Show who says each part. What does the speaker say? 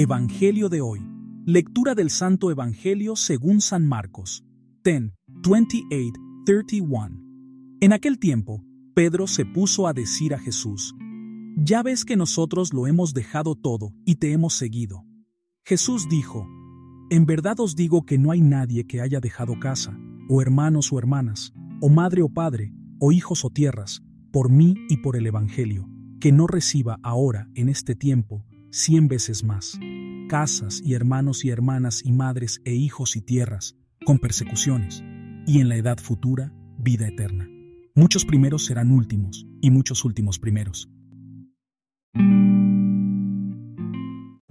Speaker 1: Evangelio de hoy. Lectura del Santo Evangelio según San Marcos. 10, 28, 31. En aquel tiempo, Pedro se puso a decir a Jesús, Ya ves que nosotros lo hemos dejado todo y te hemos seguido. Jesús dijo, En verdad os digo que no hay nadie que haya dejado casa, o hermanos o hermanas, o madre o padre, o hijos o tierras, por mí y por el Evangelio, que no reciba ahora, en este tiempo, cien veces más, casas y hermanos y hermanas y madres e hijos y tierras, con persecuciones, y en la edad futura, vida eterna. Muchos primeros serán últimos, y muchos últimos primeros.